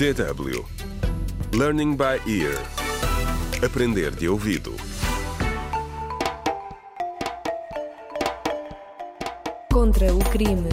DW Learning by Ear Aprender de ouvido Contra o crime.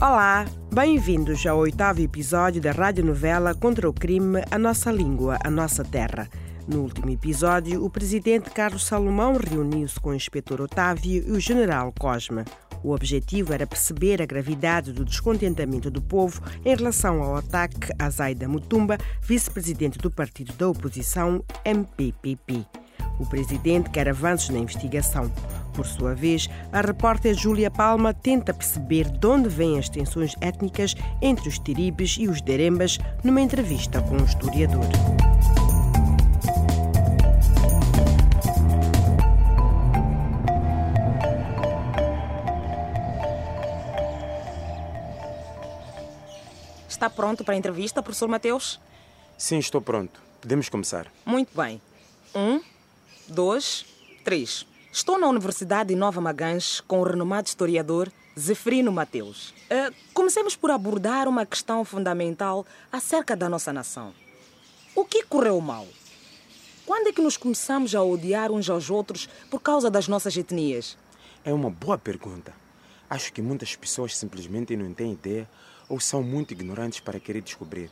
Olá, bem-vindos ao oitavo episódio da radionovela Contra o Crime, a Nossa Língua, a Nossa Terra. No último episódio, o presidente Carlos Salomão reuniu-se com o inspetor Otávio e o general Cosme. O objetivo era perceber a gravidade do descontentamento do povo em relação ao ataque a Zaida Mutumba, vice-presidente do partido da oposição MPPP. O presidente quer avanços na investigação. Por sua vez, a repórter Júlia Palma tenta perceber de onde vêm as tensões étnicas entre os tiribes e os derembas numa entrevista com um historiador. Está pronto para a entrevista, professor Mateus? Sim, estou pronto. Podemos começar. Muito bem. Um, dois, três. Estou na Universidade de Nova Magães com o renomado historiador Zeferino Mateus. Uh, comecemos por abordar uma questão fundamental acerca da nossa nação. O que correu mal? Quando é que nos começamos a odiar uns aos outros por causa das nossas etnias? É uma boa pergunta. Acho que muitas pessoas simplesmente não têm ideia ou são muito ignorantes para querer descobrir.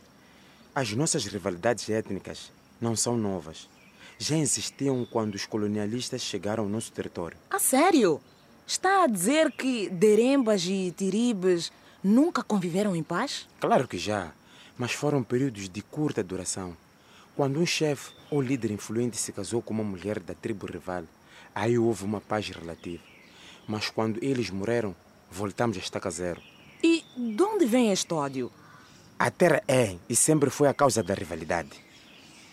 As nossas rivalidades étnicas não são novas. Já existiam quando os colonialistas chegaram ao nosso território. A sério? Está a dizer que derembas e tiribes nunca conviveram em paz? Claro que já, mas foram períodos de curta duração. Quando um chefe ou líder influente se casou com uma mulher da tribo rival, aí houve uma paz relativa. Mas quando eles morreram, voltamos a estaca zero. De onde vem este ódio? A terra é e sempre foi a causa da rivalidade.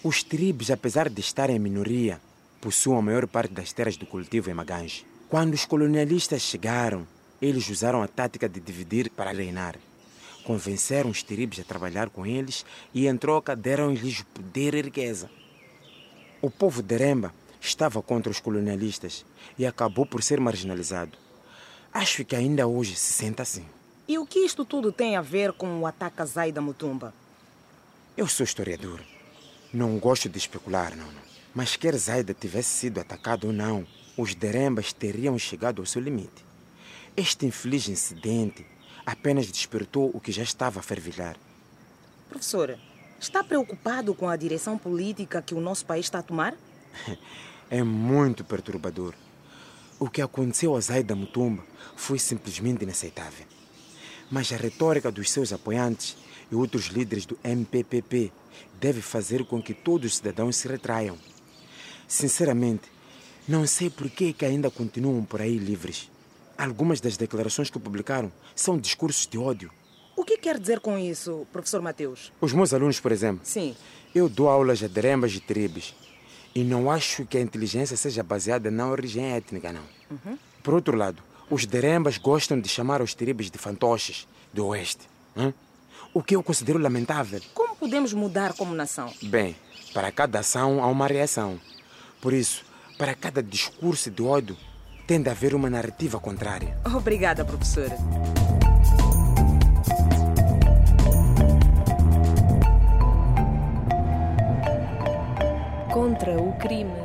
Os tribos, apesar de estarem em minoria, possuem a maior parte das terras do cultivo em Magange. Quando os colonialistas chegaram, eles usaram a tática de dividir para reinar. Convenceram os tribos a trabalhar com eles e, em troca, deram-lhes poder e riqueza. O povo de Remba estava contra os colonialistas e acabou por ser marginalizado. Acho que ainda hoje se sente assim. E o que isto tudo tem a ver com o ataque a Zaida Mutumba? Eu sou historiador. Não gosto de especular, não. não. Mas quer Zaida tivesse sido atacado ou não, os derembas teriam chegado ao seu limite. Este infeliz incidente apenas despertou o que já estava a fervilhar. Professora, está preocupado com a direção política que o nosso país está a tomar? É muito perturbador. O que aconteceu a Zaida Mutumba foi simplesmente inaceitável. Mas a retórica dos seus apoiantes e outros líderes do MPPP deve fazer com que todos os cidadãos se retraiam. Sinceramente, não sei por que, que ainda continuam por aí livres. Algumas das declarações que publicaram são discursos de ódio. O que quer dizer com isso, professor Mateus? Os meus alunos, por exemplo, Sim. eu dou aulas a derembas e tribos e não acho que a inteligência seja baseada na origem étnica, não. Por outro lado, os derembas gostam de chamar os tribos de fantoches do oeste. hã? O que eu considero lamentável. Como podemos mudar como nação? Bem, para cada ação há uma reação. Por isso, para cada discurso de ódio, tem de haver uma narrativa contrária. Obrigada, professora. Contra o crime.